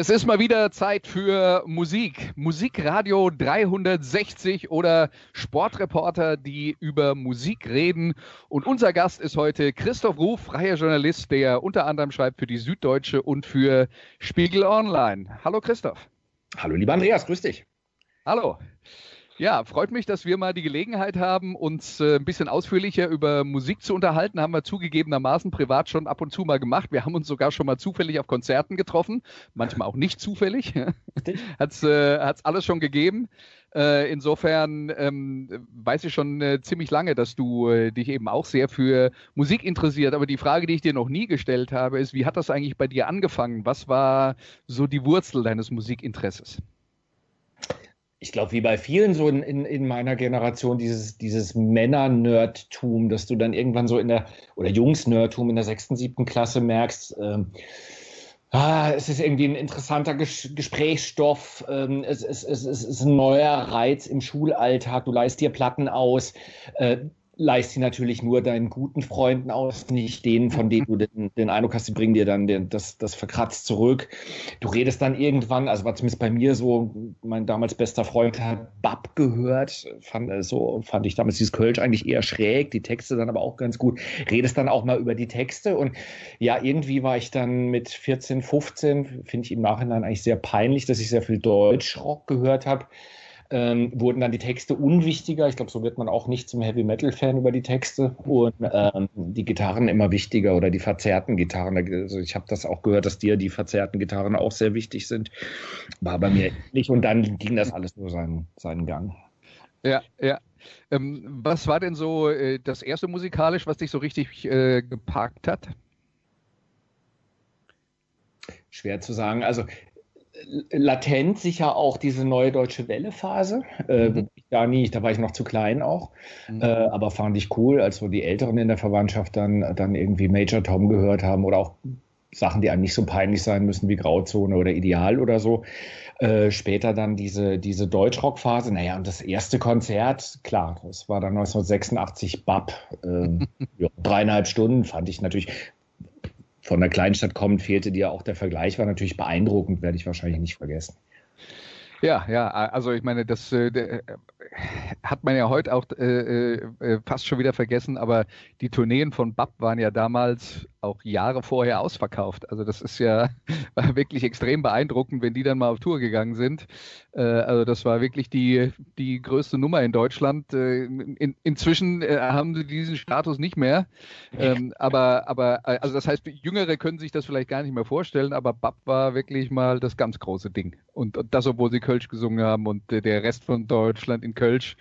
Es ist mal wieder Zeit für Musik. Musikradio 360 oder Sportreporter, die über Musik reden. Und unser Gast ist heute Christoph Ruf, freier Journalist, der unter anderem schreibt für die Süddeutsche und für Spiegel Online. Hallo Christoph. Hallo lieber Andreas, grüß dich. Hallo. Ja, freut mich, dass wir mal die Gelegenheit haben, uns äh, ein bisschen ausführlicher über Musik zu unterhalten. Haben wir zugegebenermaßen privat schon ab und zu mal gemacht. Wir haben uns sogar schon mal zufällig auf Konzerten getroffen, manchmal auch nicht zufällig. Hat es äh, alles schon gegeben. Äh, insofern ähm, weiß ich schon äh, ziemlich lange, dass du äh, dich eben auch sehr für Musik interessiert. Aber die Frage, die ich dir noch nie gestellt habe, ist, wie hat das eigentlich bei dir angefangen? Was war so die Wurzel deines Musikinteresses? Ich glaube, wie bei vielen so in, in, in meiner Generation, dieses, dieses Männer-Nerdtum, dass du dann irgendwann so in der, oder Jungs-Nerdtum in der sechsten, siebten Klasse merkst, ähm, ah, es ist irgendwie ein interessanter Ges Gesprächsstoff, ähm, es, es, es, es, ist ein neuer Reiz im Schulalltag, du leist dir Platten aus, äh, leist sie natürlich nur deinen guten Freunden aus, nicht denen, von denen du den, den Eindruck hast, die bringen dir dann den, das, das verkratzt zurück. Du redest dann irgendwann, also war zumindest bei mir so, mein damals bester Freund hat Bab gehört, fand, äh, so fand ich damals dieses Kölsch eigentlich eher schräg, die Texte dann aber auch ganz gut. Redest dann auch mal über die Texte und ja, irgendwie war ich dann mit 14, 15, finde ich im Nachhinein eigentlich sehr peinlich, dass ich sehr viel Deutschrock gehört habe ähm, wurden dann die Texte unwichtiger. Ich glaube, so wird man auch nicht zum Heavy Metal-Fan über die Texte und ähm, die Gitarren immer wichtiger oder die verzerrten Gitarren. Also ich habe das auch gehört, dass dir die verzerrten Gitarren auch sehr wichtig sind. War bei mir nicht und dann ging das alles nur seinen, seinen Gang. Ja, ja. Ähm, was war denn so äh, das erste musikalisch, was dich so richtig äh, geparkt hat? Schwer zu sagen. Also latent sicher auch diese neue deutsche Welle-Phase. Äh, mhm. da nie, da war ich noch zu klein auch. Mhm. Äh, aber fand ich cool, als so die Älteren in der Verwandtschaft dann, dann irgendwie Major Tom gehört haben oder auch Sachen, die einem nicht so peinlich sein müssen wie Grauzone oder Ideal oder so. Äh, später dann diese, diese Deutschrock-Phase. Naja, und das erste Konzert, klar, das war dann 1986 BAP. Äh, ja, dreieinhalb Stunden fand ich natürlich von der Kleinstadt kommend fehlte dir auch der Vergleich, war natürlich beeindruckend, werde ich wahrscheinlich nicht vergessen. Ja, ja, also ich meine, das äh, äh, hat man ja heute auch äh, äh, fast schon wieder vergessen, aber die Tourneen von BAP waren ja damals auch Jahre vorher ausverkauft. Also das ist ja wirklich extrem beeindruckend, wenn die dann mal auf Tour gegangen sind. Äh, also das war wirklich die, die größte Nummer in Deutschland. Äh, in, inzwischen äh, haben sie diesen Status nicht mehr. Ähm, aber, aber also das heißt, Jüngere können sich das vielleicht gar nicht mehr vorstellen, aber BAP war wirklich mal das ganz große Ding. Und, und das, obwohl sie Kölsch gesungen haben und der Rest von Deutschland in Kölsch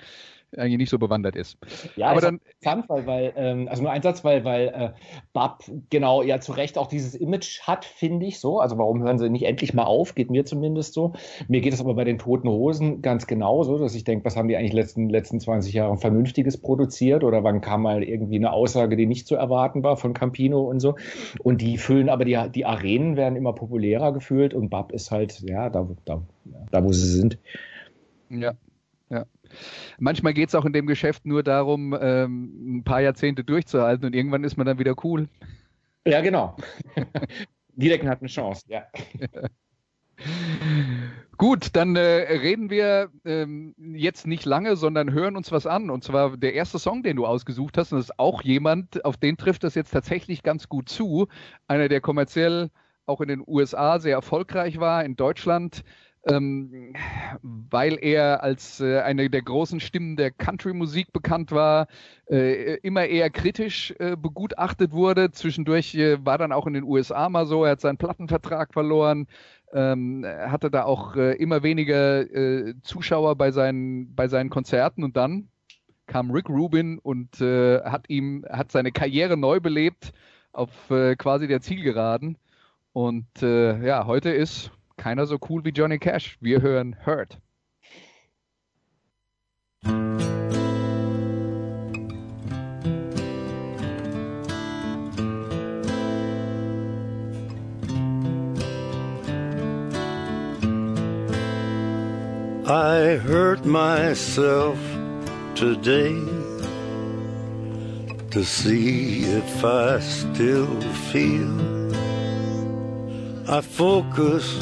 eigentlich nicht so bewandert ist. Ja, aber dann interessant, weil, weil ähm, also nur ein Satz, weil, weil äh, Bab genau ja zu Recht auch dieses Image hat, finde ich so. Also warum hören sie nicht endlich mal auf? Geht mir zumindest so. Mir geht es aber bei den Toten Hosen ganz genauso, dass ich denke, was haben die eigentlich letzten letzten 20 Jahre Vernünftiges produziert oder wann kam mal irgendwie eine Aussage, die nicht zu erwarten war von Campino und so. Und die füllen aber die die Arenen werden immer populärer gefühlt und Bab ist halt ja da da da wo sie sind. Ja, ja. Manchmal geht es auch in dem Geschäft nur darum, ähm, ein paar Jahrzehnte durchzuhalten und irgendwann ist man dann wieder cool. Ja, genau. Niedecken hat eine Chance, ja. Gut, dann äh, reden wir ähm, jetzt nicht lange, sondern hören uns was an. Und zwar der erste Song, den du ausgesucht hast, und das ist auch jemand, auf den trifft das jetzt tatsächlich ganz gut zu. Einer, der kommerziell auch in den USA sehr erfolgreich war, in Deutschland ähm, weil er als äh, eine der großen Stimmen der Country-Musik bekannt war, äh, immer eher kritisch äh, begutachtet wurde. Zwischendurch äh, war dann auch in den USA mal so, er hat seinen Plattenvertrag verloren, ähm, hatte da auch äh, immer weniger äh, Zuschauer bei seinen, bei seinen Konzerten und dann kam Rick Rubin und hat ihm, hat seine Karriere neu belebt auf quasi der Zielgeraden. Und ja, heute ist keiner so cool wie Johnny Cash. Wir hören Hurt. I hurt myself today to see if I still feel. I focus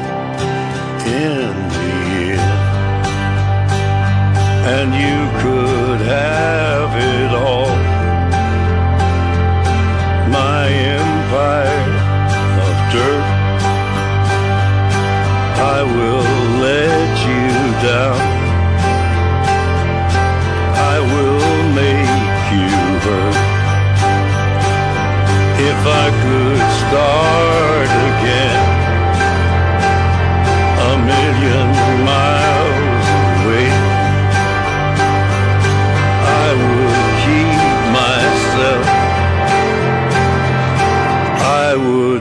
And you could have it all. My empire of dirt. I will let you down.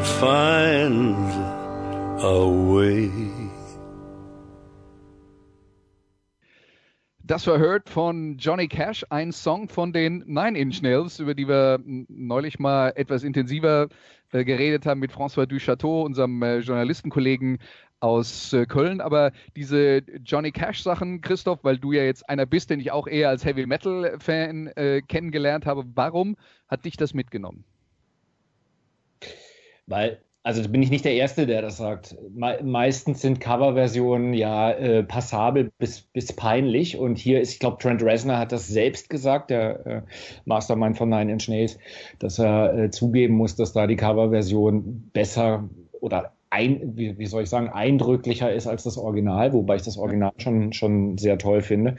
Would find a way. Das war Hurt von Johnny Cash, ein Song von den Nine Inch Nails, über die wir neulich mal etwas intensiver äh, geredet haben mit François Duchateau, unserem äh, Journalistenkollegen aus äh, Köln. Aber diese Johnny Cash-Sachen, Christoph, weil du ja jetzt einer bist, den ich auch eher als Heavy Metal-Fan äh, kennengelernt habe, warum hat dich das mitgenommen? Weil, also bin ich nicht der Erste, der das sagt. Me meistens sind Coverversionen ja äh, passabel bis, bis peinlich. Und hier ist, ich glaube, Trent Reznor hat das selbst gesagt, der äh, Mastermind von Nine Inch Nails, dass er äh, zugeben muss, dass da die Coverversion besser oder ein, wie, wie soll ich sagen, eindrücklicher ist als das Original, wobei ich das Original schon, schon sehr toll finde.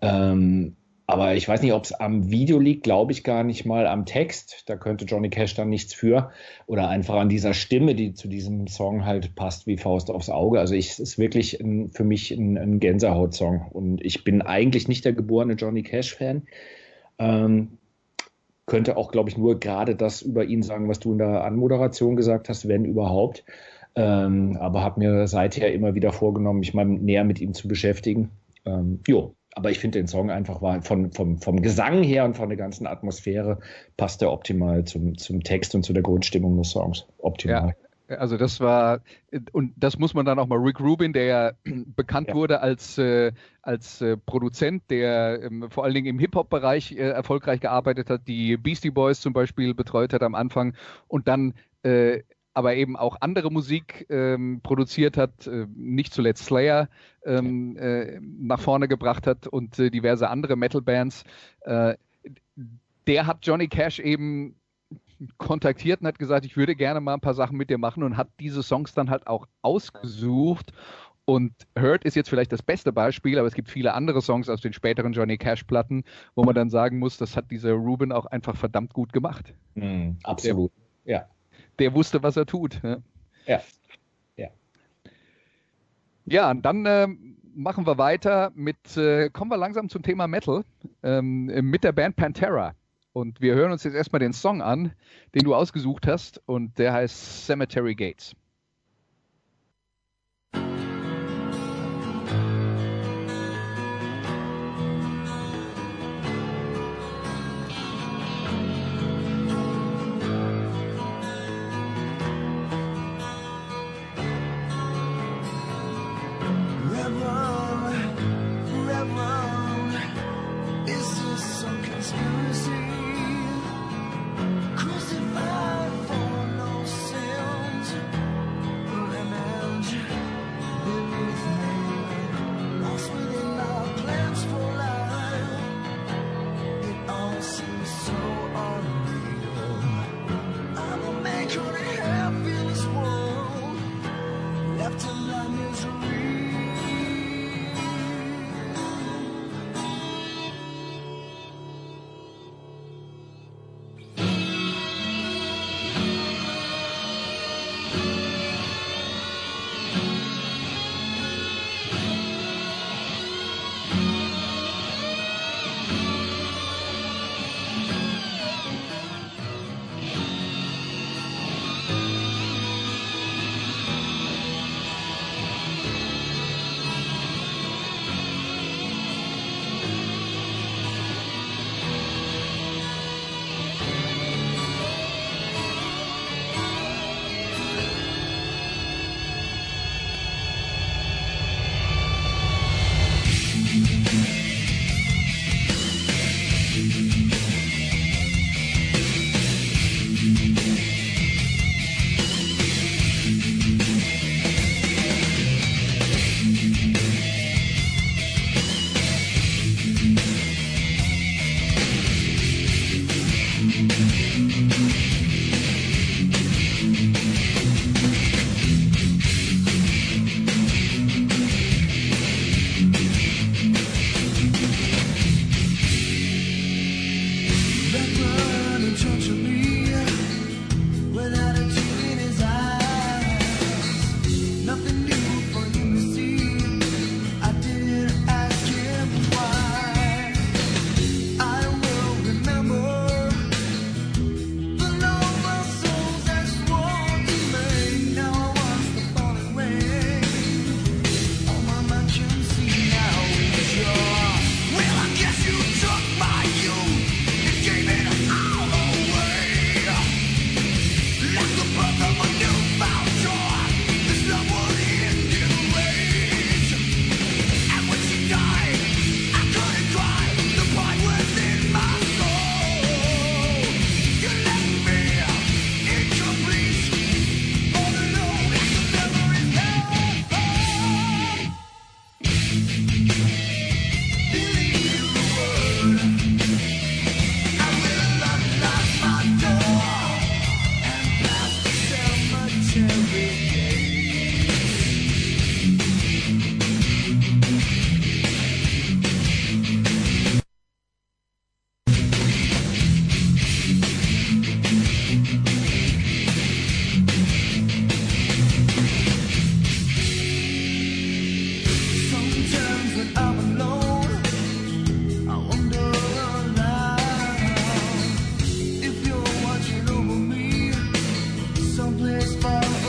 Ähm, aber ich weiß nicht, ob es am Video liegt, glaube ich gar nicht mal am Text. Da könnte Johnny Cash dann nichts für. Oder einfach an dieser Stimme, die zu diesem Song halt passt wie Faust aufs Auge. Also es ist wirklich ein, für mich ein, ein Gänsehaut-Song. Und ich bin eigentlich nicht der geborene Johnny Cash-Fan. Ähm, könnte auch, glaube ich, nur gerade das über ihn sagen, was du in der Anmoderation gesagt hast, wenn überhaupt. Ähm, aber habe mir seither immer wieder vorgenommen, mich mal näher mit ihm zu beschäftigen. Ähm, jo, aber ich finde den Song einfach war von, vom, vom Gesang her und von der ganzen Atmosphäre passt er optimal zum, zum Text und zu der Grundstimmung des Songs. Optimal. Ja. Also das war, und das muss man dann auch mal, Rick Rubin, der ja bekannt ja. wurde als, äh, als äh, Produzent, der ähm, vor allen Dingen im Hip-Hop-Bereich äh, erfolgreich gearbeitet hat, die Beastie Boys zum Beispiel betreut hat am Anfang und dann äh, aber eben auch andere Musik ähm, produziert hat, äh, nicht zuletzt Slayer ähm, äh, nach vorne gebracht hat und diverse andere Metal-Bands. der hat Johnny Cash eben kontaktiert und hat gesagt, ich würde gerne mal ein paar Sachen mit dir machen und hat diese Songs dann halt auch ausgesucht. Und Hurt ist jetzt vielleicht das beste Beispiel, aber es gibt viele andere Songs aus den späteren Johnny Cash-Platten, wo man dann sagen muss, das hat dieser Ruben auch einfach verdammt gut gemacht. Mm, absolut, der, ja. Der wusste, was er tut. Ne? Ja. Ja, ja und dann äh, machen wir weiter mit, äh, kommen wir langsam zum Thema Metal, ähm, mit der Band Pantera. Und wir hören uns jetzt erstmal den Song an, den du ausgesucht hast, und der heißt Cemetery Gates. Christmas.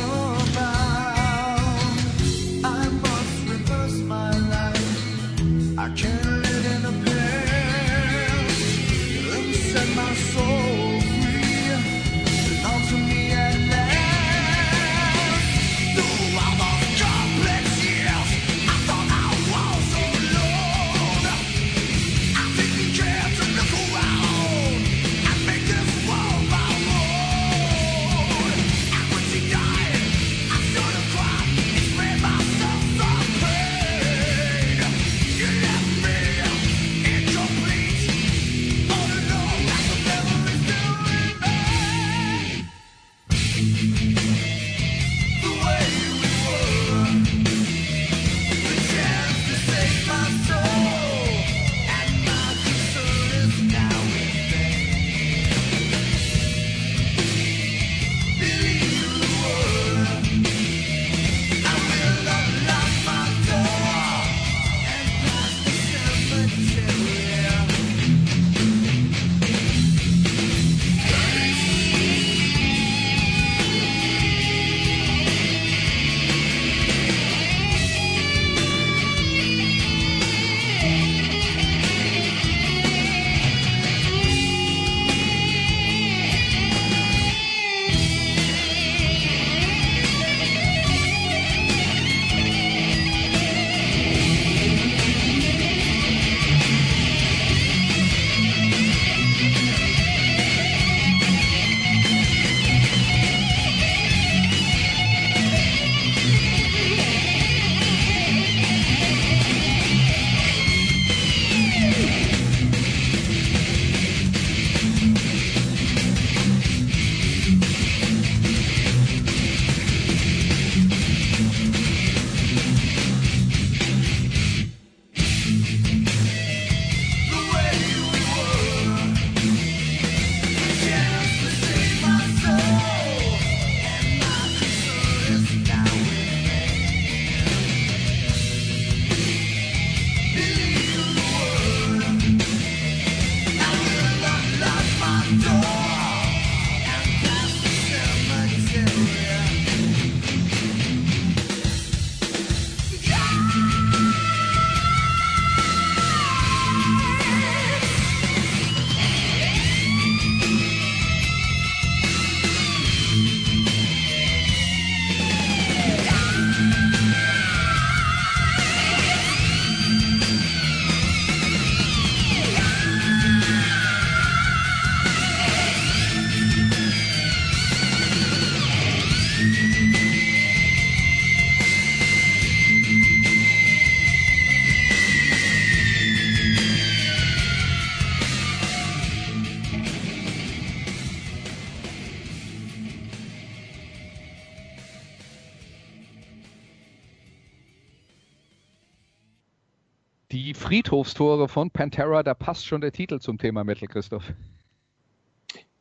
Die Friedhofstore von Pantera, da passt schon der Titel zum Thema Metal, Christoph.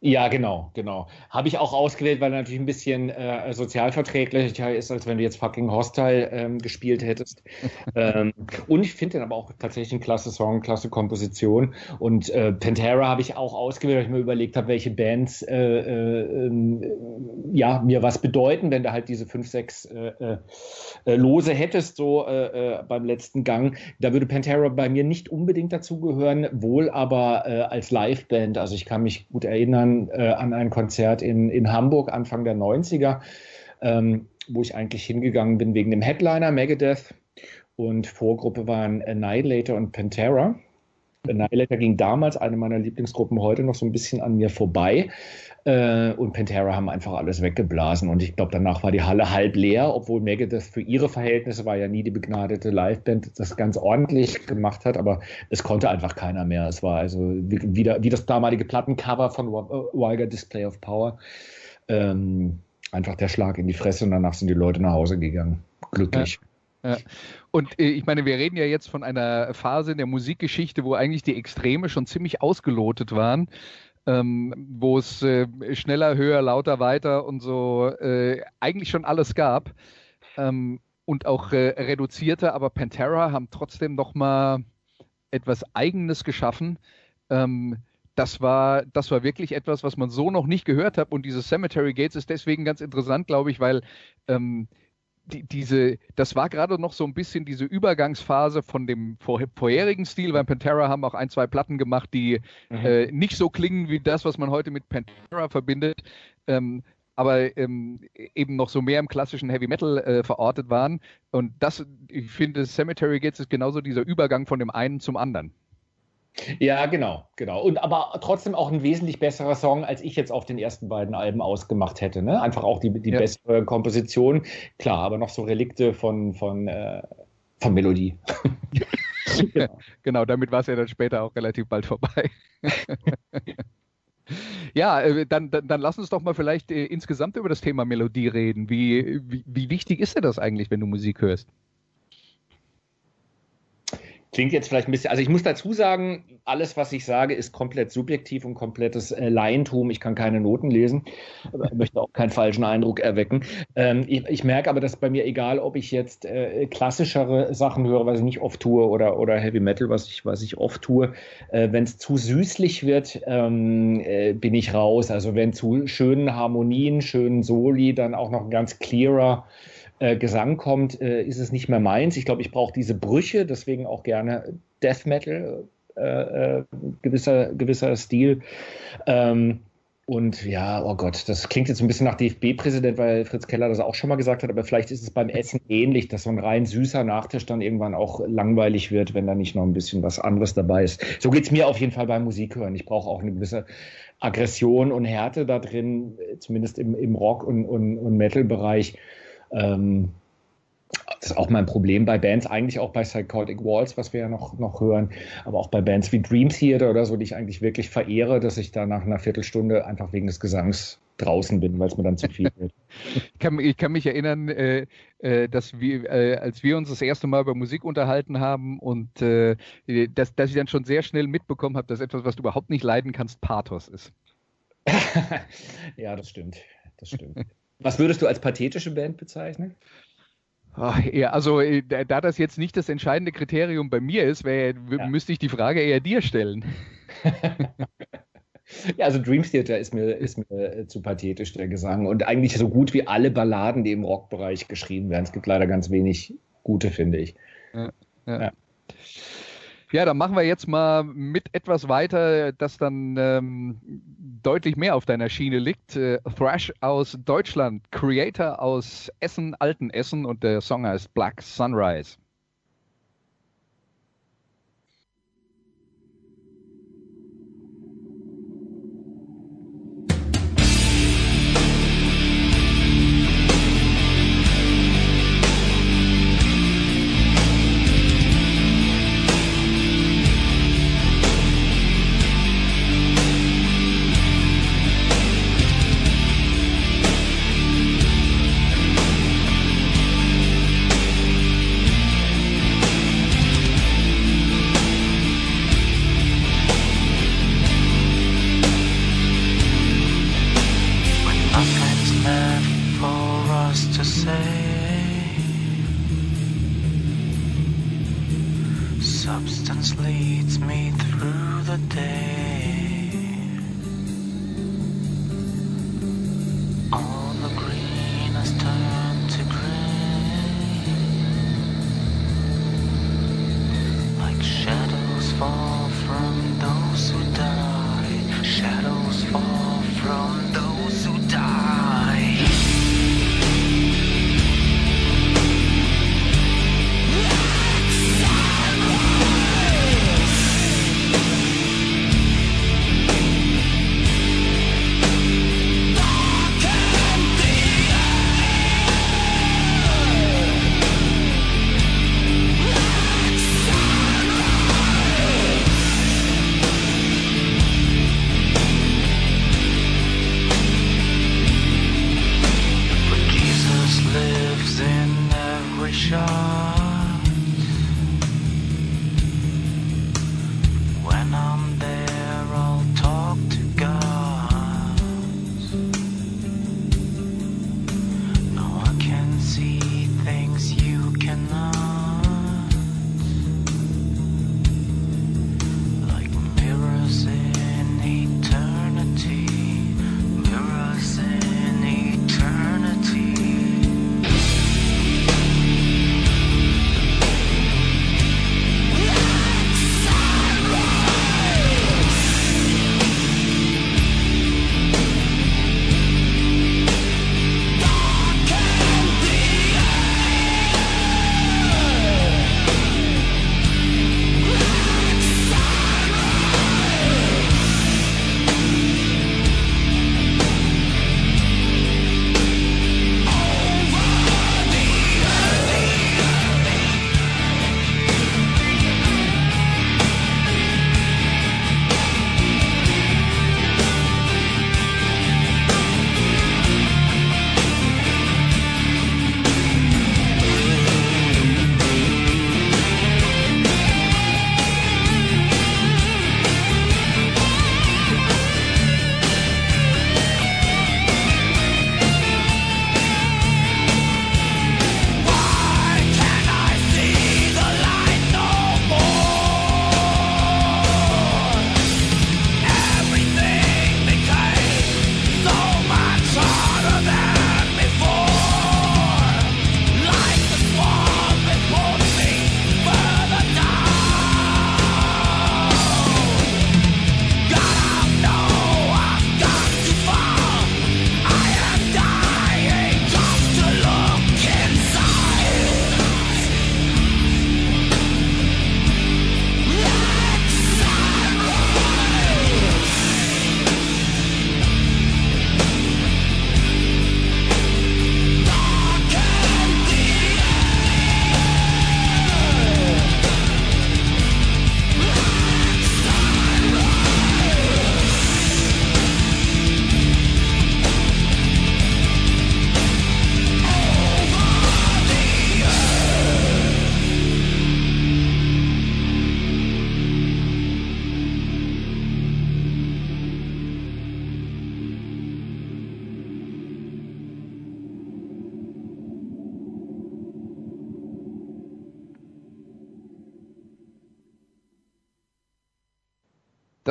Ja, genau, genau. Habe ich auch ausgewählt, weil er natürlich ein bisschen äh, sozialverträglicher ist, als wenn du jetzt fucking Hostile ähm, gespielt hättest. ähm, und ich finde den aber auch tatsächlich ein klasse Song, klasse Komposition. Und äh, Pantera habe ich auch ausgewählt, weil ich mir überlegt habe, welche Bands äh, äh, ähm, ja, mir was bedeuten, wenn du halt diese fünf, sechs äh, äh, Lose hättest, so beim letzten Gang. Da würde Pantera bei mir nicht unbedingt dazugehören, wohl aber als Liveband. Also ich kann mich gut erinnern, äh, an ein Konzert in, in Hamburg Anfang der 90er, ähm, wo ich eigentlich hingegangen bin wegen dem Headliner Megadeth. Und Vorgruppe waren Annihilator und Pantera. Annihilator ging damals, eine meiner Lieblingsgruppen heute, noch so ein bisschen an mir vorbei. Äh, und Pantera haben einfach alles weggeblasen. Und ich glaube, danach war die Halle halb leer, obwohl Megadeth für ihre Verhältnisse war ja nie die begnadete Liveband, das ganz ordentlich gemacht hat, aber es konnte einfach keiner mehr. Es war also wie, wie das damalige Plattencover von Wilder Display of Power. Ähm, einfach der Schlag in die Fresse und danach sind die Leute nach Hause gegangen. Glücklich. Ja. Und äh, ich meine, wir reden ja jetzt von einer Phase in der Musikgeschichte, wo eigentlich die Extreme schon ziemlich ausgelotet waren ähm, wo es äh, schneller, höher, lauter, weiter und so äh, eigentlich schon alles gab ähm, und auch äh, reduzierter, aber Pantera haben trotzdem noch mal etwas Eigenes geschaffen. Ähm, das war, das war wirklich etwas, was man so noch nicht gehört hat. Und dieses Cemetery Gates ist deswegen ganz interessant, glaube ich, weil ähm, die, diese, das war gerade noch so ein bisschen diese Übergangsphase von dem vor, vorherigen Stil, weil Pantera haben auch ein, zwei Platten gemacht, die mhm. äh, nicht so klingen wie das, was man heute mit Pantera verbindet, ähm, aber ähm, eben noch so mehr im klassischen Heavy Metal äh, verortet waren. Und das, ich finde, Cemetery Gates ist genauso dieser Übergang von dem einen zum anderen. Ja, genau, genau. Und aber trotzdem auch ein wesentlich besserer Song, als ich jetzt auf den ersten beiden Alben ausgemacht hätte. Ne? Einfach auch die, die ja. bessere Komposition. Klar, aber noch so Relikte von, von, äh, von Melodie. genau. genau, damit war es ja dann später auch relativ bald vorbei. Ja, äh, dann, dann, dann, lass uns doch mal vielleicht äh, insgesamt über das Thema Melodie reden. Wie, wie, wie wichtig ist dir das eigentlich, wenn du Musik hörst? Klingt jetzt vielleicht ein bisschen, also ich muss dazu sagen, alles, was ich sage, ist komplett subjektiv und komplettes äh, Laientum. Ich kann keine Noten lesen, möchte auch keinen falschen Eindruck erwecken. Ähm, ich, ich, merke aber, dass bei mir, egal ob ich jetzt äh, klassischere Sachen höre, was ich nicht oft tue, oder, oder Heavy Metal, was ich, was ich oft tue, äh, wenn es zu süßlich wird, ähm, äh, bin ich raus. Also wenn zu schönen Harmonien, schönen Soli, dann auch noch ein ganz clearer äh, Gesang kommt, äh, ist es nicht mehr meins. Ich glaube, ich brauche diese Brüche, deswegen auch gerne Death Metal, äh, äh, gewisser, gewisser Stil. Ähm, und ja, oh Gott, das klingt jetzt ein bisschen nach DFB-Präsident, weil Fritz Keller das auch schon mal gesagt hat, aber vielleicht ist es beim Essen ähnlich, dass so ein rein süßer Nachtisch dann irgendwann auch langweilig wird, wenn da nicht noch ein bisschen was anderes dabei ist. So geht es mir auf jeden Fall beim Musikhören. Ich brauche auch eine gewisse Aggression und Härte da drin, zumindest im, im Rock- und, und, und Metal-Bereich. Ähm, das ist auch mein Problem bei Bands, eigentlich auch bei Psychotic Walls, was wir ja noch, noch hören, aber auch bei Bands wie Dream Theater oder so, die ich eigentlich wirklich verehre, dass ich da nach einer Viertelstunde einfach wegen des Gesangs draußen bin, weil es mir dann zu viel wird. ich, kann, ich kann mich erinnern, äh, äh, dass wir, äh, als wir uns das erste Mal über Musik unterhalten haben und äh, dass, dass ich dann schon sehr schnell mitbekommen habe, dass etwas, was du überhaupt nicht leiden kannst, Pathos ist. ja, das stimmt. Das stimmt. Was würdest du als pathetische Band bezeichnen? Ach, ja, also äh, da das jetzt nicht das entscheidende Kriterium bei mir ist, wär, ja. müsste ich die Frage eher dir stellen. ja, also Dream Theater ist mir, ist mir äh, zu pathetisch, der Gesang. Und eigentlich so gut wie alle Balladen, die im Rockbereich geschrieben werden. Es gibt leider ganz wenig gute, finde ich. Ja, ja. Ja, dann machen wir jetzt mal mit etwas weiter, das dann ähm, deutlich mehr auf deiner Schiene liegt. Äh, Thrash aus Deutschland, Creator aus Essen, Alten Essen und der Song heißt Black Sunrise.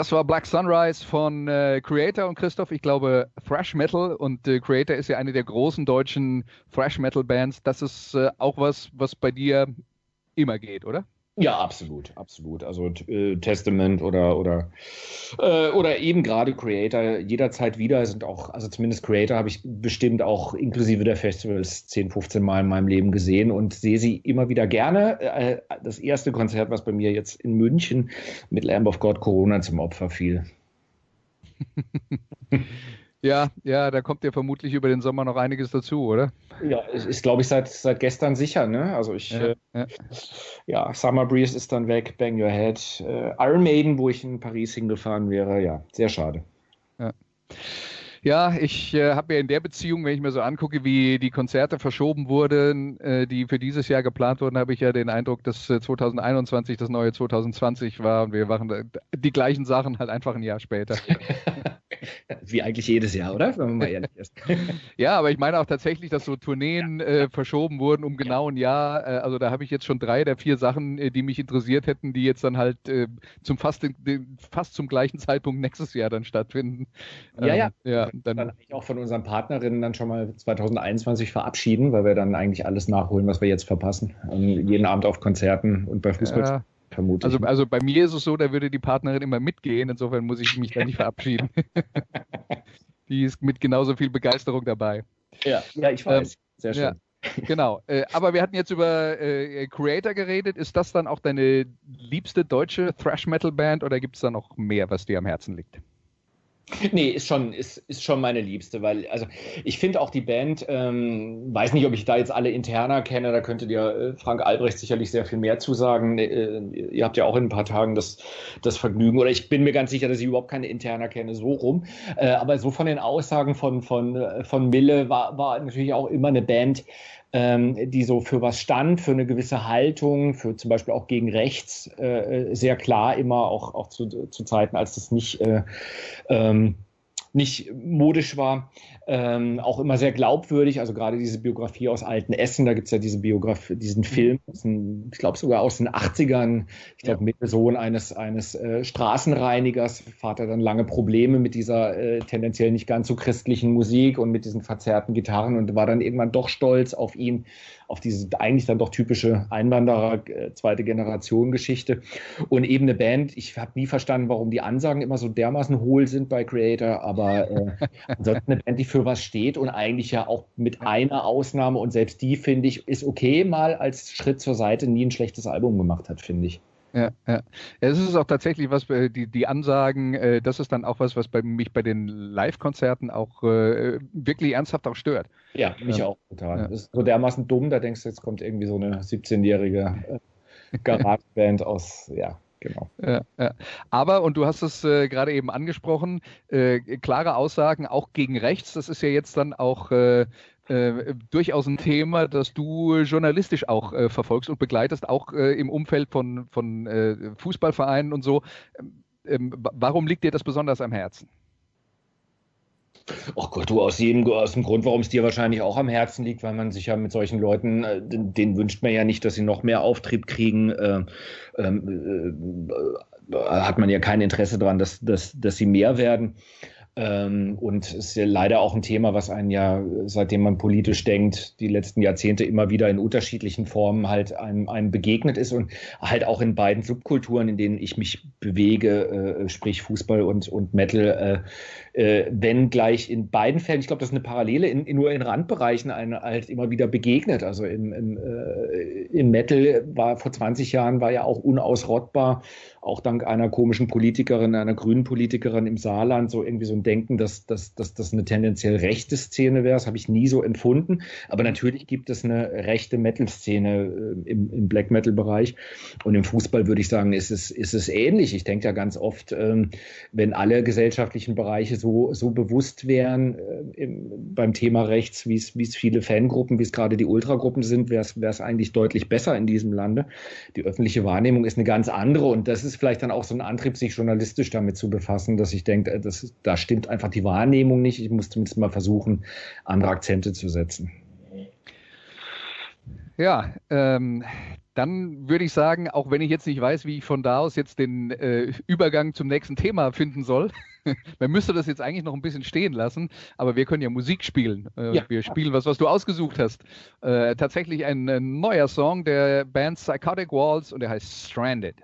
Das war Black Sunrise von äh, Creator und Christoph. Ich glaube Thrash Metal und äh, Creator ist ja eine der großen deutschen Thrash Metal Bands. Das ist äh, auch was, was bei dir immer geht, oder? Ja, absolut, absolut. Also äh, Testament oder oder äh, oder eben gerade Creator jederzeit wieder sind auch, also zumindest Creator habe ich bestimmt auch inklusive der Festivals 10, 15 Mal in meinem Leben gesehen und sehe sie immer wieder gerne. Äh, das erste Konzert, was bei mir jetzt in München mit Lamb of God Corona zum Opfer fiel. Ja, ja, da kommt ja vermutlich über den Sommer noch einiges dazu, oder? Ja, ist, ist glaube ich, seit, seit gestern sicher, ne? Also ich, Ja, äh, ja. ja, Summer Breeze ist dann weg, Bang Your Head, äh, Iron Maiden, wo ich in Paris hingefahren wäre, ja, sehr schade. Ja, ich äh, habe mir in der Beziehung, wenn ich mir so angucke, wie die Konzerte verschoben wurden, äh, die für dieses Jahr geplant wurden, habe ich ja den Eindruck, dass äh, 2021 das neue 2020 war und wir machen da- die gleichen Sachen halt einfach ein Jahr später. wie eigentlich jedes Jahr, oder? Wenn man mal ehrlich ist. Ja, aber ich meine auch tatsächlich, dass so Tourneen äh, verschoben wurden um genau ein Jahr. Äh, also da habe ich jetzt schon drei der vier Sachen, äh, die mich interessiert hätten, die jetzt dann halt äh, zum fast, fast zum gleichen Zeitpunkt nächstes Jahr dann stattfinden. Ja, ja. Ähm, ja dann dann, eigentlich auch von unseren Partnerinnen dann schon mal 2021 verabschieden, weil wir dann eigentlich alles nachholen, was wir jetzt verpassen. Ähm, jeden Abend auf Konzerten und bei Fußball ja, vermutlich. also, also bei mir ist es so, da würde die Partnerin immer mitgehen. Insofern muss ich mich da nicht verabschieden. die ist mit genauso viel Begeisterung dabei. ja, ja, ich weiß. Sehr schön. ja. Genau. Äh, aber wir hatten jetzt über äh, Creator geredet. Ist das dann auch deine liebste deutsche Thrash-Metal-Band oder gibt es da noch mehr, was dir am Herzen liegt? Nee, ist schon, ist, ist schon meine Liebste, weil, also ich finde auch die Band, ähm, weiß nicht, ob ich da jetzt alle interner kenne, da könnte dir äh, Frank Albrecht sicherlich sehr viel mehr zusagen. Äh, ihr habt ja auch in ein paar Tagen das, das Vergnügen, oder ich bin mir ganz sicher, dass ich überhaupt keine interner kenne, so rum. Äh, aber so von den Aussagen von, von, äh, von Mille war, war natürlich auch immer eine Band, ähm, die so für was stand, für eine gewisse Haltung, für zum Beispiel auch gegen rechts, äh, sehr klar immer, auch, auch zu, zu Zeiten, als das nicht, äh, ähm, nicht modisch war, ähm, auch immer sehr glaubwürdig. Also gerade diese Biografie aus Alten Essen, da gibt es ja diese Biografie, diesen Film, aus den, ich glaube sogar aus den 80ern, ich glaube mit Sohn eines, eines äh, Straßenreinigers, Vater dann lange Probleme mit dieser äh, tendenziell nicht ganz so christlichen Musik und mit diesen verzerrten Gitarren und war dann irgendwann doch stolz auf ihn, auf diese eigentlich dann doch typische Einwanderer, äh, zweite Generation Geschichte. Und eben eine Band, ich habe nie verstanden, warum die Ansagen immer so dermaßen hohl sind bei Creator, aber äh, ansonsten eine Band, die für was steht und eigentlich ja auch mit einer Ausnahme und selbst die, finde ich, ist okay, mal als Schritt zur Seite nie ein schlechtes Album gemacht hat, finde ich. Ja, ja. Es ist auch tatsächlich was, äh, die, die Ansagen, äh, das ist dann auch was, was bei mich bei den Live-Konzerten auch äh, wirklich ernsthaft auch stört. Ja, mich Ja. auch total. Ja. Das ist so dermaßen dumm, da denkst du, jetzt kommt irgendwie so eine 17-jährige äh, Garagenband aus, ja, genau. Ja, ja. Aber, und du hast es äh, gerade eben angesprochen, äh, klare Aussagen auch gegen rechts, das ist ja jetzt dann auch äh, äh, durchaus ein Thema, das du journalistisch auch äh, verfolgst und begleitest, auch äh, im Umfeld von, von Fußballvereinen und so. Ähm, ähm, wa- warum liegt dir das besonders am Herzen? Ach Gott, du, aus jedem, aus dem Grund, warum es dir wahrscheinlich auch am Herzen liegt, weil man sich ja mit solchen Leuten, äh, den, wünscht man ja nicht, dass sie noch mehr Auftrieb kriegen, äh, ähm, äh, hat man ja kein Interesse daran, dass, dass, dass sie mehr werden. Ähm, und es ist ja leider auch ein Thema, was einen ja, seitdem man politisch denkt, die letzten Jahrzehnte immer wieder in unterschiedlichen Formen halt einem, einem begegnet ist und halt auch in beiden Subkulturen, in denen ich mich bewege, äh, sprich Fußball und, und Metal, äh, äh, wenn gleich in beiden Fällen, ich glaube, das ist eine Parallele, in, in, nur in Randbereichen eine, halt immer wieder begegnet. Also im, im, äh, im Metal war vor 20 Jahren war ja auch unausrottbar, auch dank einer komischen Politikerin, einer grünen Politikerin im Saarland, so irgendwie so ein Denken, dass, dass, dass das eine tendenziell rechte Szene wäre. Das habe ich nie so empfunden. Aber natürlich gibt es eine rechte Metal-Szene äh, im, im Black Metal-Bereich. Und im Fußball würde ich sagen, ist es, ist es ähnlich. Ich denke ja ganz oft, ähm, wenn alle gesellschaftlichen Bereiche so, so bewusst wären äh, im, beim Thema rechts, wie es wie es viele Fangruppen, wie es gerade die Ultragruppen sind, wäre es eigentlich deutlich besser in diesem Lande. Die öffentliche Wahrnehmung ist eine ganz andere und das ist vielleicht dann auch so ein Antrieb, sich journalistisch damit zu befassen, dass ich denke, äh, das, da stimmt einfach die Wahrnehmung nicht. Ich muss zumindest mal versuchen, andere Akzente zu setzen. Ja, ähm, dann würde ich sagen, auch wenn ich jetzt nicht weiß, wie ich von da aus jetzt den äh, Übergang zum nächsten Thema finden soll, man müsste das jetzt eigentlich noch ein bisschen stehen lassen, aber wir können ja Musik spielen. Äh, Ja. Wir spielen was, was du ausgesucht hast. Äh, tatsächlich ein, äh, neuer Song der Band Psychotic Walls und der heißt Stranded.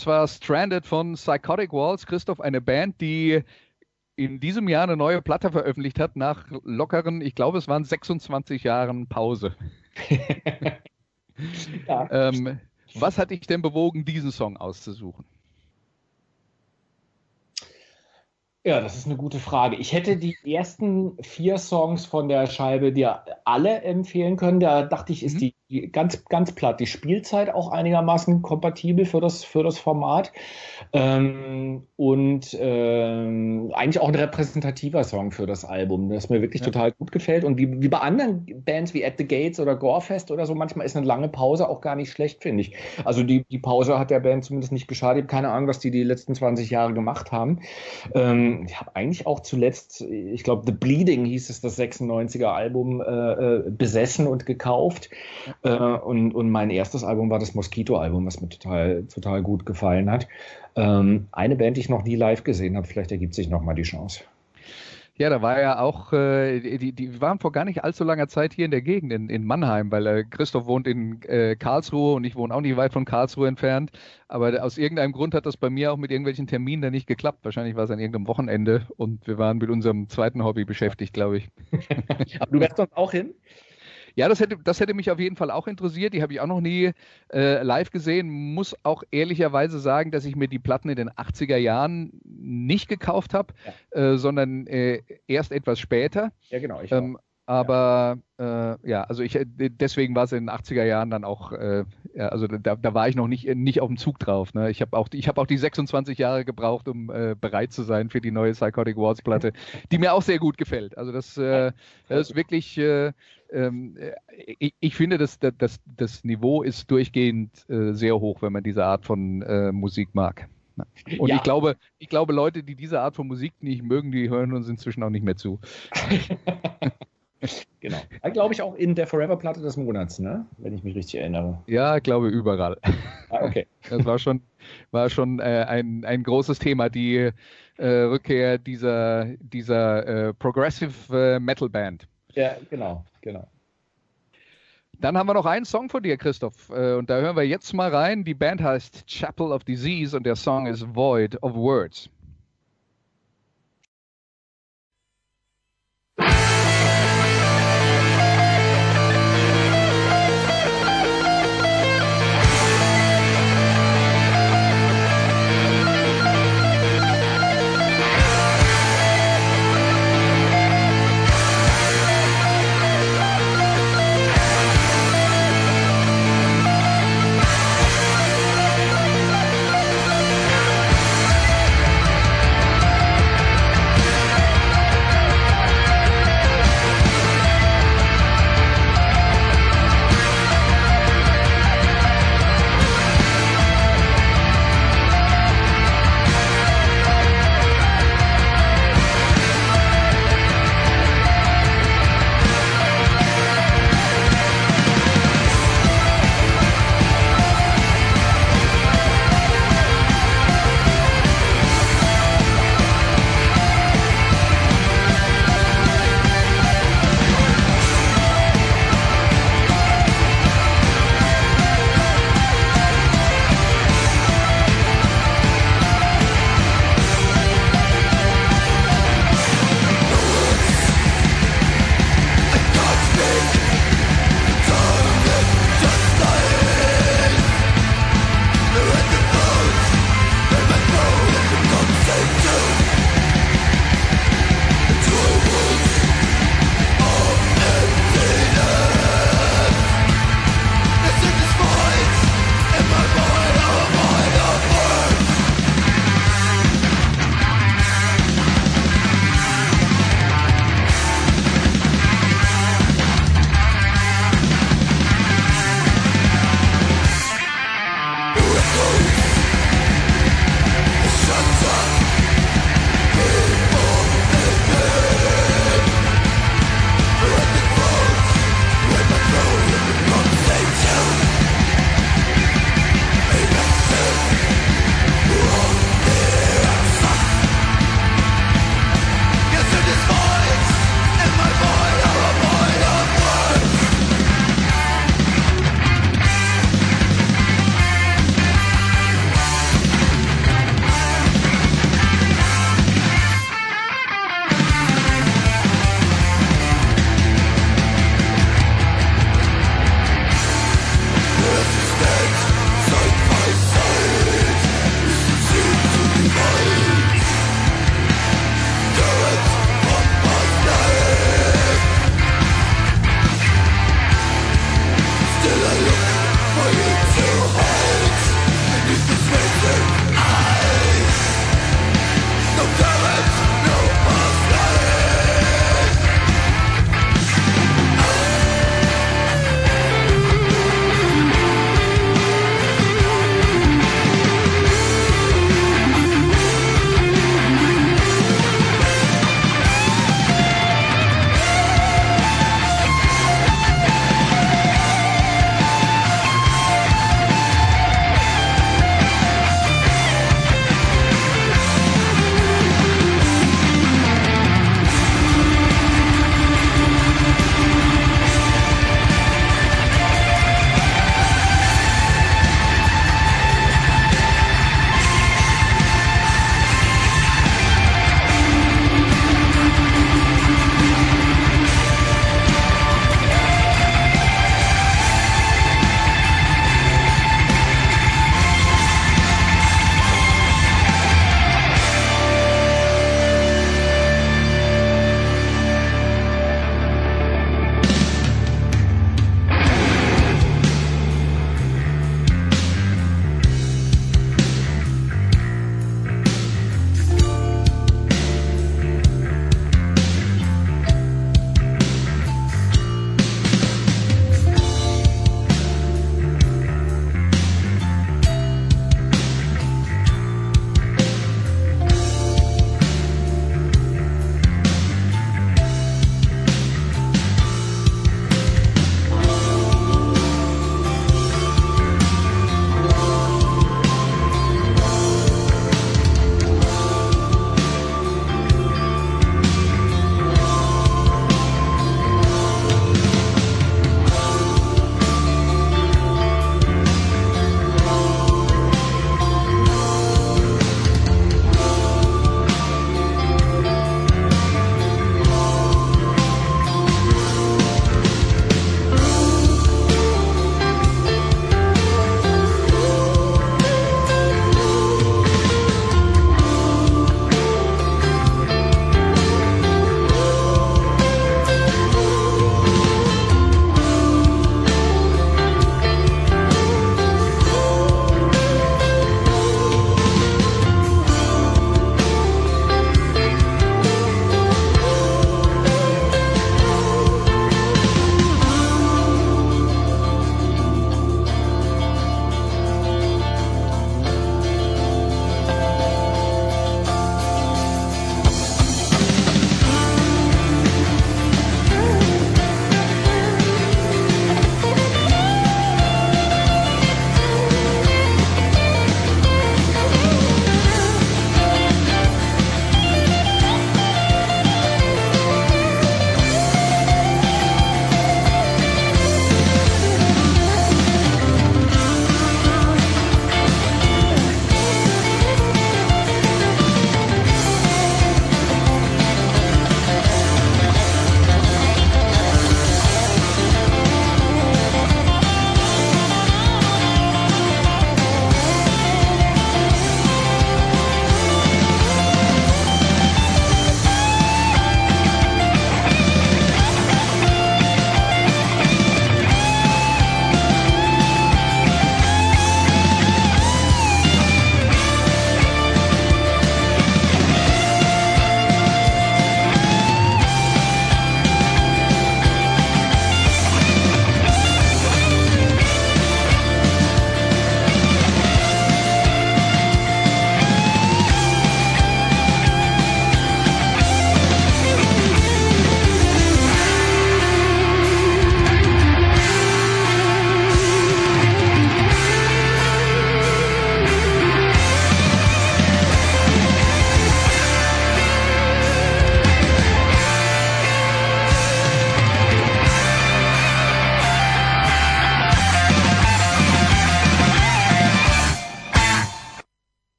Das war Stranded von Psychotic Walls. Christoph, eine Band, die in diesem Jahr eine neue Platte veröffentlicht hat, nach lockeren, ich glaube, es waren 26 Jahren Pause. Ja. Ähm, was hat dich denn bewogen, diesen Song auszusuchen? Ja, das ist eine gute Frage. Ich hätte die ersten vier Songs von der Scheibe dir alle empfehlen können. Da dachte ich, ist Mhm. die, die ganz, ganz platt. Die Spielzeit auch einigermaßen kompatibel für das, für das Format. Ähm, und ähm, eigentlich auch ein repräsentativer Song für das Album, das mir wirklich Ja. total gut gefällt. Und wie, wie bei anderen Bands wie At the Gates oder Gorefest oder so, manchmal ist eine lange Pause auch gar nicht schlecht, finde ich. Also die, die Pause hat der Band zumindest nicht geschadet. Ich habe keine Ahnung, was die die letzten 20 Jahre gemacht haben. Ähm, ich habe eigentlich auch zuletzt, ich glaube, The Bleeding hieß es, das 96er Album, äh, äh, besessen und gekauft. Äh, und, und mein erstes Album war das Mosquito-Album, was mir total, total gut gefallen hat. Ähm, eine Band, die ich noch nie live gesehen habe, vielleicht ergibt sich noch mal die Chance. Ja, da war ja auch, äh, die, die waren vor gar nicht allzu langer Zeit hier in der Gegend, in, in Mannheim, weil äh, Christoph wohnt in äh, Karlsruhe und ich wohne auch nicht weit von Karlsruhe entfernt. Aber aus irgendeinem Grund hat das bei mir auch mit irgendwelchen Terminen da nicht geklappt. Wahrscheinlich war es an irgendeinem Wochenende und wir waren mit unserem zweiten Hobby beschäftigt, glaube ich. Aber du wärst sonst auch hin? Ja, das hätte, das hätte mich auf jeden Fall auch interessiert. Die habe ich auch noch nie äh, live gesehen. Muss auch ehrlicherweise sagen, dass ich mir die Platten in den 80er Jahren nicht gekauft habe, äh, sondern äh, erst etwas später. Ja, genau. Ähm, aber äh, ja, also ich deswegen war es in den 80er Jahren dann auch, äh, ja, also da, da war ich noch nicht, nicht auf dem Zug drauf. Ne? Ich habe auch, ich habe auch die 26 Jahre gebraucht, um äh, bereit zu sein für die neue Psychotic Walls Platte, die mir auch sehr gut gefällt. Also das, äh, das ist wirklich, äh, ähm, äh, ich, ich finde, das, das, das Niveau ist durchgehend äh, sehr hoch, wenn man diese Art von äh, Musik mag. Und Ja. ich glaube, ich glaube, Leute, die diese Art von Musik nicht mögen, die hören uns inzwischen auch nicht mehr zu. Genau. Glaube ich auch in der Forever-Platte des Monats, ne? Wenn ich mich richtig erinnere. Ja, ich glaube überall. Ah, okay. Das war schon, war schon äh, ein, ein großes Thema, die äh, Rückkehr dieser, dieser äh, Progressive äh, Metal Band. Ja, genau, genau. Dann haben wir noch einen Song von dir, Christoph, äh, und da hören wir jetzt mal rein. Die Band heißt Chapel of Disease und der Song ist Void of Words.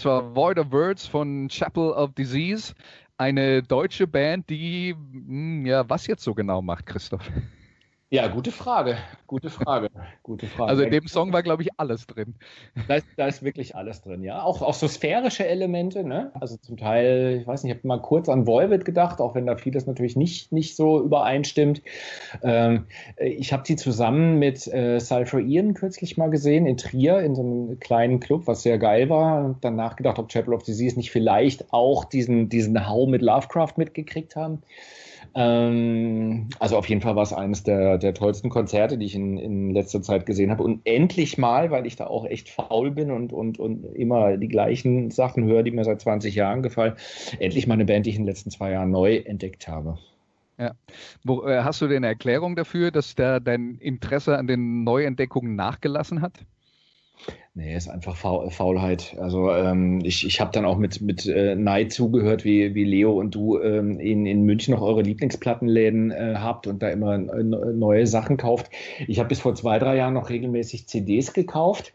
Das war Void of Words von Chapel of Disease, eine deutsche Band, die, hm, ja, was jetzt so genau macht, Christoph? Ja, gute Frage. Gute Frage. Gute Frage. Also in dem Song war, glaube ich, alles drin. Da ist, da ist wirklich alles drin, ja. Auch, auch so sphärische Elemente, ne? Also zum Teil, ich weiß nicht, ich habe mal kurz an Volvid gedacht, auch wenn da vieles natürlich nicht, nicht so übereinstimmt. Ähm, ich habe die zusammen mit äh, Cypher Ian kürzlich mal gesehen in Trier, in so einem kleinen Club, was sehr geil war. Und dann nachgedacht, ob Chapel of Disease nicht vielleicht auch diesen, diesen Hau mit Lovecraft mitgekriegt haben. Ähm, also auf jeden Fall war es eines der, der tollsten Konzerte, die ich in, in letzter Zeit gesehen habe. Und endlich mal, weil ich da auch echt faul bin und, und, und immer die gleichen Sachen höre, die mir seit 20 Jahren gefallen, endlich mal eine Band, die ich in den letzten zwei Jahren neu entdeckt habe. Ja. Äh, hast du denn eine Erklärung dafür, dass da dein Interesse an den Neuentdeckungen nachgelassen hat? Nee, ist einfach Faulheit. Also ähm, ich, ich habe dann auch mit, mit äh, Neid zugehört, wie, wie Leo und du ähm, in, in München noch eure Lieblingsplattenläden äh, habt und da immer neue Sachen kauft. Ich habe bis vor zwei, drei Jahren noch regelmäßig CDs gekauft.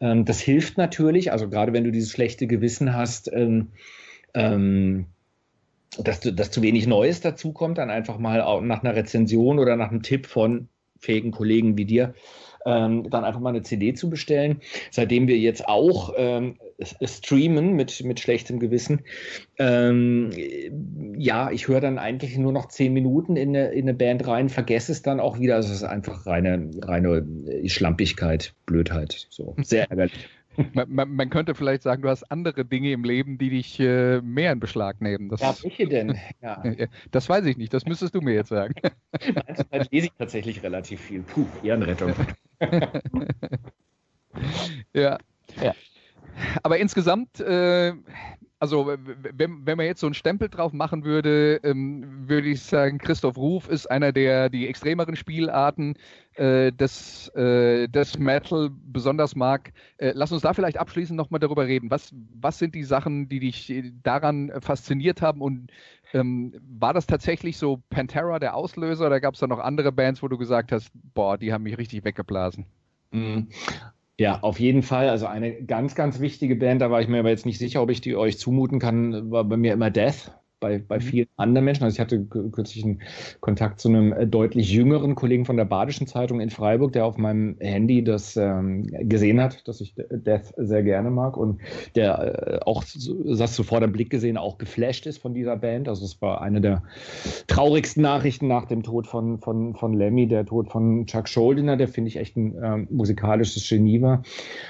Ähm, das hilft natürlich, also gerade wenn du dieses schlechte Gewissen hast, ähm, ähm, dass, dass zu wenig Neues dazukommt, dann einfach mal nach einer Rezension oder nach einem Tipp von fähigen Kollegen wie dir ähm, dann einfach mal eine CD zu bestellen. Seitdem wir jetzt auch ähm, streamen mit, mit schlechtem Gewissen, ähm, ja, ich höre dann eigentlich nur noch zehn Minuten in eine, in eine Band rein, vergesse es dann auch wieder. Also es ist einfach reine, reine Schlampigkeit, Blödheit. So, sehr ärgerlich. Man, man, man, könnte vielleicht sagen, du hast andere Dinge im Leben, die dich äh, mehr in Beschlag nehmen. Das, ja, welche denn? Ja. Das weiß ich nicht, das müsstest du mir jetzt sagen. Manchmal lese ich tatsächlich relativ viel. Puh, Ehrenrettung. Ja. ja. Aber insgesamt, äh, also wenn, wenn man jetzt so einen Stempel drauf machen würde, ähm, würde ich sagen, Christoph Ruf ist einer der die extremeren Spielarten äh, des, äh, des Metal besonders mag. Äh, lass uns da vielleicht abschließend nochmal darüber reden. Was, was sind die Sachen, die dich daran fasziniert haben und ähm, war das tatsächlich so Pantera der Auslöser oder gab es da noch andere Bands, wo du gesagt hast, boah, die haben mich richtig weggeblasen? Ja, auf jeden Fall. Also eine ganz, ganz wichtige Band, da war ich mir aber jetzt nicht sicher, ob ich die euch zumuten kann, war bei mir immer Death bei, bei mhm. vielen anderen Menschen. Also ich hatte kürzlich einen Kontakt zu einem äh, deutlich jüngeren Kollegen von der Badischen Zeitung in Freiburg, der auf meinem Handy das ähm, gesehen hat, dass ich Death sehr gerne mag und der äh, auch, das vor dem Blick gesehen, auch geflasht ist von dieser Band. Also es war eine der traurigsten Nachrichten nach dem Tod von, von, von Lemmy, der Tod von Chuck Schuldiner, der finde ich echt ein ähm, musikalisches Genie war.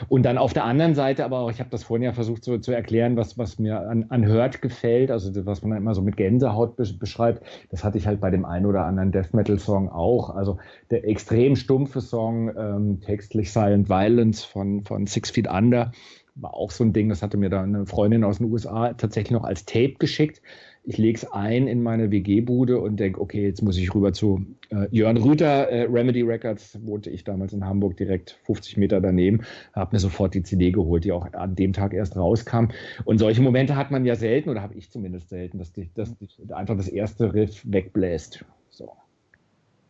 Und dann auf der anderen Seite, aber auch, ich habe das vorhin ja versucht so, zu erklären, was, was mir an, an Hört gefällt, also was man immer so mit Gänsehaut beschreibt, das hatte ich halt bei dem einen oder anderen Death Metal Song auch. Also der extrem stumpfe Song, ähm, textlich Silent Violence von, von Six Feet Under, war auch so ein Ding, das hatte mir da eine Freundin aus den USA tatsächlich noch als Tape geschickt ich lege es ein in meine WG-Bude und denke, okay, jetzt muss ich rüber zu äh, Jörn Rüther, äh, Remedy Records, wohnte ich damals in Hamburg direkt 50 Meter daneben, habe mir sofort die CD geholt, die auch an dem Tag erst rauskam. Und solche Momente hat man ja selten, oder habe ich zumindest selten, dass, die, dass die einfach das erste Riff wegbläst. So.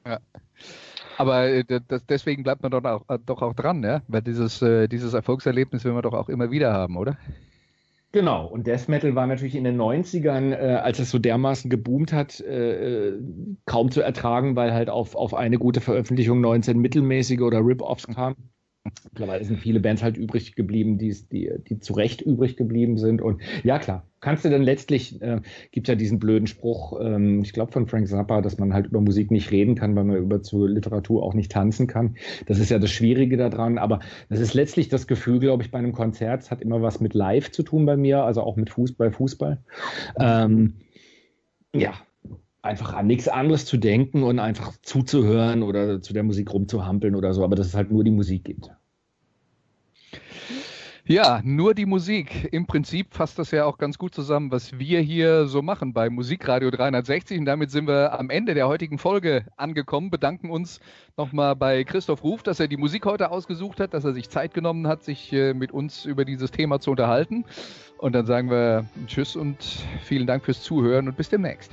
Ja. Aber äh, das, deswegen bleibt man doch auch, äh, doch auch dran, ja? Weil dieses, äh, dieses Erfolgserlebnis will man doch auch immer wieder haben, oder? Genau, und Death Metal war natürlich in den 90ern, äh, als es so dermaßen geboomt hat, äh, äh, kaum zu ertragen, weil halt auf, auf eine gute Veröffentlichung 19 mittelmäßige oder Rip-Offs kamen. Mittlerweile sind viele Bands halt übrig geblieben, die, die, die zu Recht übrig geblieben sind. Und ja, klar, kannst du dann letztlich, äh, gibt ja diesen blöden Spruch, ähm, ich glaube von Frank Zappa, dass man halt über Musik nicht reden kann, weil man über zur Literatur auch nicht tanzen kann. Das ist ja das Schwierige daran. Aber das ist letztlich das Gefühl, glaube ich, bei einem Konzert. Es hat immer was mit Live zu tun bei mir, also auch mit Fußball, Fußball. Ähm, ja, einfach an nichts anderes zu denken und einfach zuzuhören oder zu der Musik rumzuhampeln oder so, aber dass es halt nur die Musik gibt. Ja, nur die Musik. Im Prinzip fasst das ja auch ganz gut zusammen, was wir hier so machen bei Musikradio 360. Und damit sind wir am Ende der heutigen Folge angekommen. Bedanken uns nochmal bei Christoph Ruf, dass er die Musik heute ausgesucht hat, dass er sich Zeit genommen hat, sich äh, mit uns über dieses Thema zu unterhalten. Und dann sagen wir Tschüss und vielen Dank fürs Zuhören und bis demnächst.